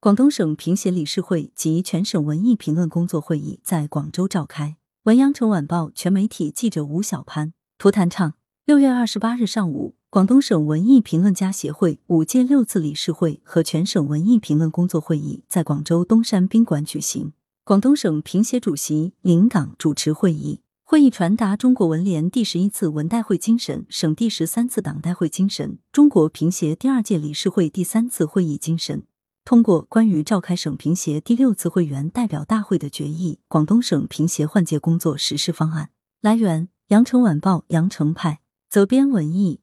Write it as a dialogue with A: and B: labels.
A: 广东省评协理事会及全省文艺评论工作会议在广州召开。文阳城晚报全媒体记者吴小潘图弹唱。六月二十八日上午，广东省文艺评论家协会五届六次理事会和全省文艺评论工作会议在广州东山宾馆举行。广东省评协主席林岗主持会议。会议传达中国文联第十一次文代会精神、省第十三次党代会精神、中国评协第二届理事会第三次会议精神，通过关于召开省评协第六次会员代表大会的决议，广东省评协换届工作实施方案。来源：羊城晚报羊城派，责编：文艺，